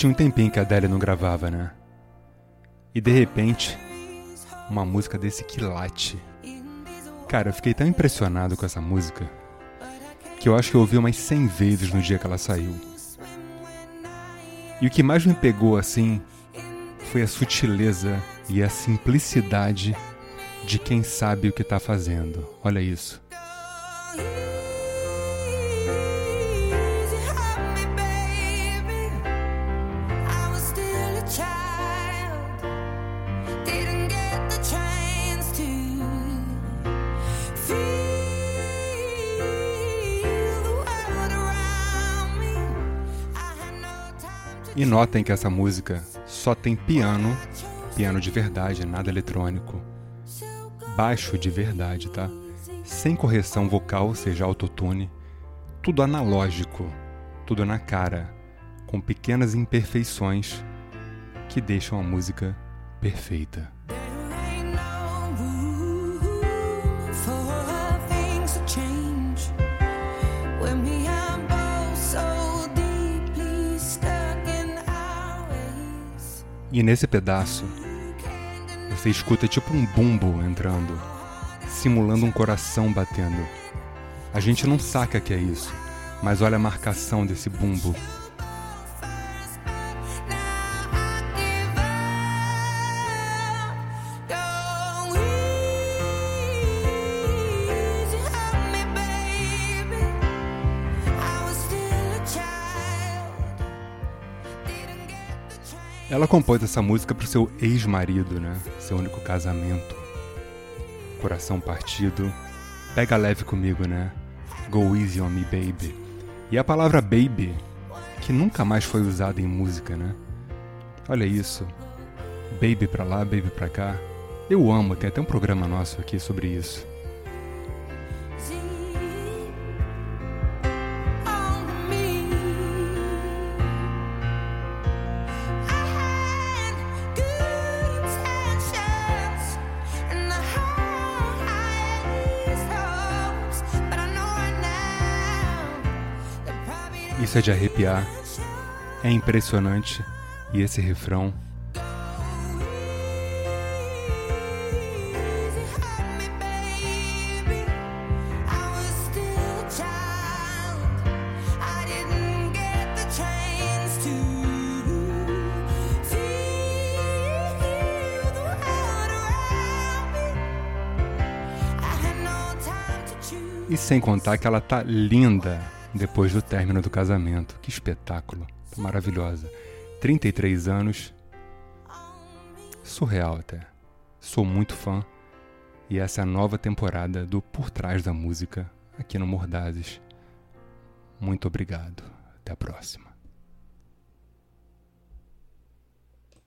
Tinha um tempinho que a Adele não gravava, né? E de repente, uma música desse quilate. Cara, eu fiquei tão impressionado com essa música que eu acho que eu ouvi umas 100 vezes no dia que ela saiu. E o que mais me pegou assim foi a sutileza e a simplicidade de quem sabe o que está fazendo. Olha isso. E notem que essa música só tem piano, piano de verdade, nada eletrônico. Baixo de verdade, tá? Sem correção vocal, ou seja, autotune. Tudo analógico, tudo na cara, com pequenas imperfeições que deixam a música perfeita. E nesse pedaço, você escuta tipo um bumbo entrando, simulando um coração batendo. A gente não saca que é isso, mas olha a marcação desse bumbo. Ela compôs essa música pro seu ex-marido, né? Seu único casamento. Coração partido. Pega leve comigo, né? Go easy on me, baby. E a palavra baby, que nunca mais foi usada em música, né? Olha isso. Baby pra lá, baby pra cá. Eu amo, tem até um programa nosso aqui sobre isso. Isso é de arrepiar. É impressionante. E esse refrão. E sem contar que ela tá linda depois do término do casamento. Que espetáculo. Tá maravilhosa. 33 anos. Surreal até. Sou muito fã. E essa é a nova temporada do Por Trás da Música aqui no Mordazes. Muito obrigado. Até a próxima.